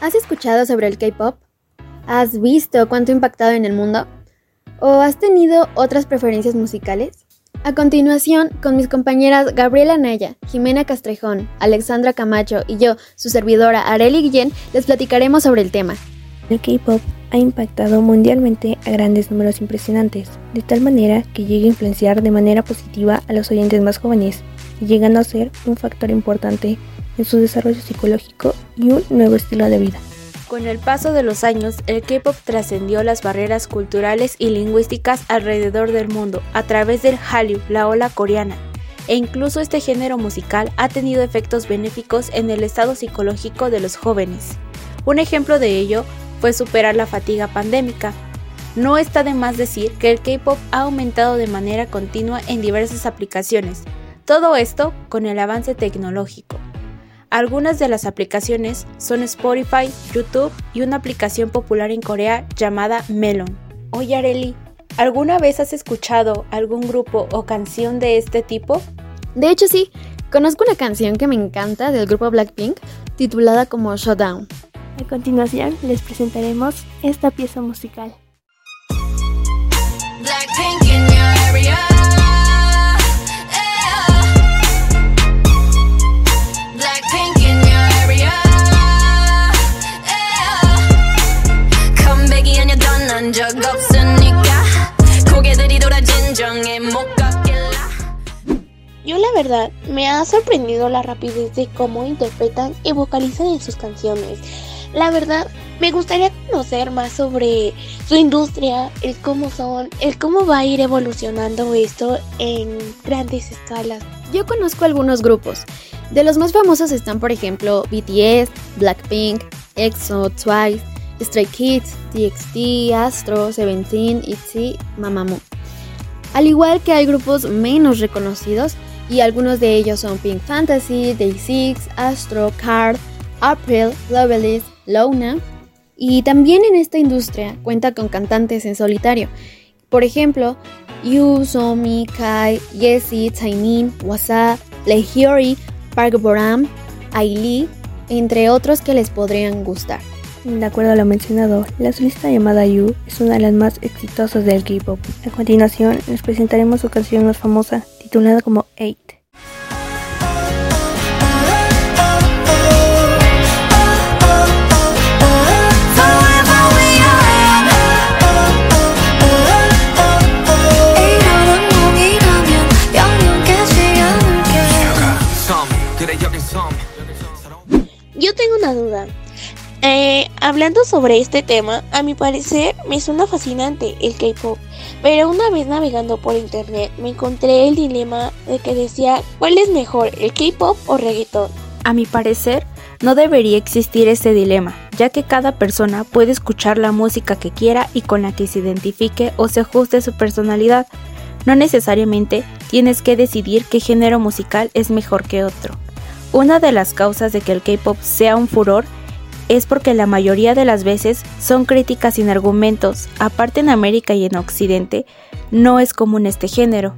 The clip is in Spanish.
¿Has escuchado sobre el K-Pop? ¿Has visto cuánto ha impactado en el mundo? ¿O has tenido otras preferencias musicales? A continuación, con mis compañeras Gabriela Naya, Jimena Castrejón, Alexandra Camacho y yo, su servidora Areli Guillén, les platicaremos sobre el tema. El K-Pop ha impactado mundialmente a grandes números impresionantes, de tal manera que llega a influenciar de manera positiva a los oyentes más jóvenes, llegando a ser un factor importante en su desarrollo psicológico y un nuevo estilo de vida. Con el paso de los años, el K-pop trascendió las barreras culturales y lingüísticas alrededor del mundo a través del Hallyu, la ola coreana, e incluso este género musical ha tenido efectos benéficos en el estado psicológico de los jóvenes. Un ejemplo de ello fue superar la fatiga pandémica. No está de más decir que el K-pop ha aumentado de manera continua en diversas aplicaciones, todo esto con el avance tecnológico. Algunas de las aplicaciones son Spotify, YouTube y una aplicación popular en Corea llamada Melon. Oye Areli, ¿alguna vez has escuchado algún grupo o canción de este tipo? De hecho sí, conozco una canción que me encanta del grupo Blackpink titulada como Shutdown. A continuación les presentaremos esta pieza musical. Yo verdad me ha sorprendido la rapidez de cómo interpretan y vocalizan en sus canciones. La verdad, me gustaría conocer más sobre su industria, el cómo son, el cómo va a ir evolucionando esto en grandes escalas. Yo conozco algunos grupos. De los más famosos están, por ejemplo, BTS, Blackpink, EXO, Twice, Stray Kids, TXT, Astro, Seventeen, ITZY, Mamamoo. Al igual que hay grupos menos reconocidos y algunos de ellos son Pink Fantasy, Day6, Astro, Card, April, Loveless, Luna. Y también en esta industria cuenta con cantantes en solitario. Por ejemplo, Yu, Somi, Kai, Jessie, Taemin, Wasa, Lehyori, Park Boram, Ailey, entre otros que les podrían gustar. De acuerdo a lo mencionado, la solista llamada Yu es una de las más exitosas del K-pop. A continuación, les presentaremos su canción más famosa, titulada como Eight. Yo tengo una duda. Eh, hablando sobre este tema, a mi parecer me suena fascinante el K-pop, pero una vez navegando por internet me encontré el dilema de que decía cuál es mejor, el K-pop o reggaeton. A mi parecer, no debería existir ese dilema, ya que cada persona puede escuchar la música que quiera y con la que se identifique o se ajuste su personalidad. No necesariamente tienes que decidir qué género musical es mejor que otro. Una de las causas de que el K-pop sea un furor es porque la mayoría de las veces son críticas sin argumentos, aparte en América y en Occidente, no es común este género.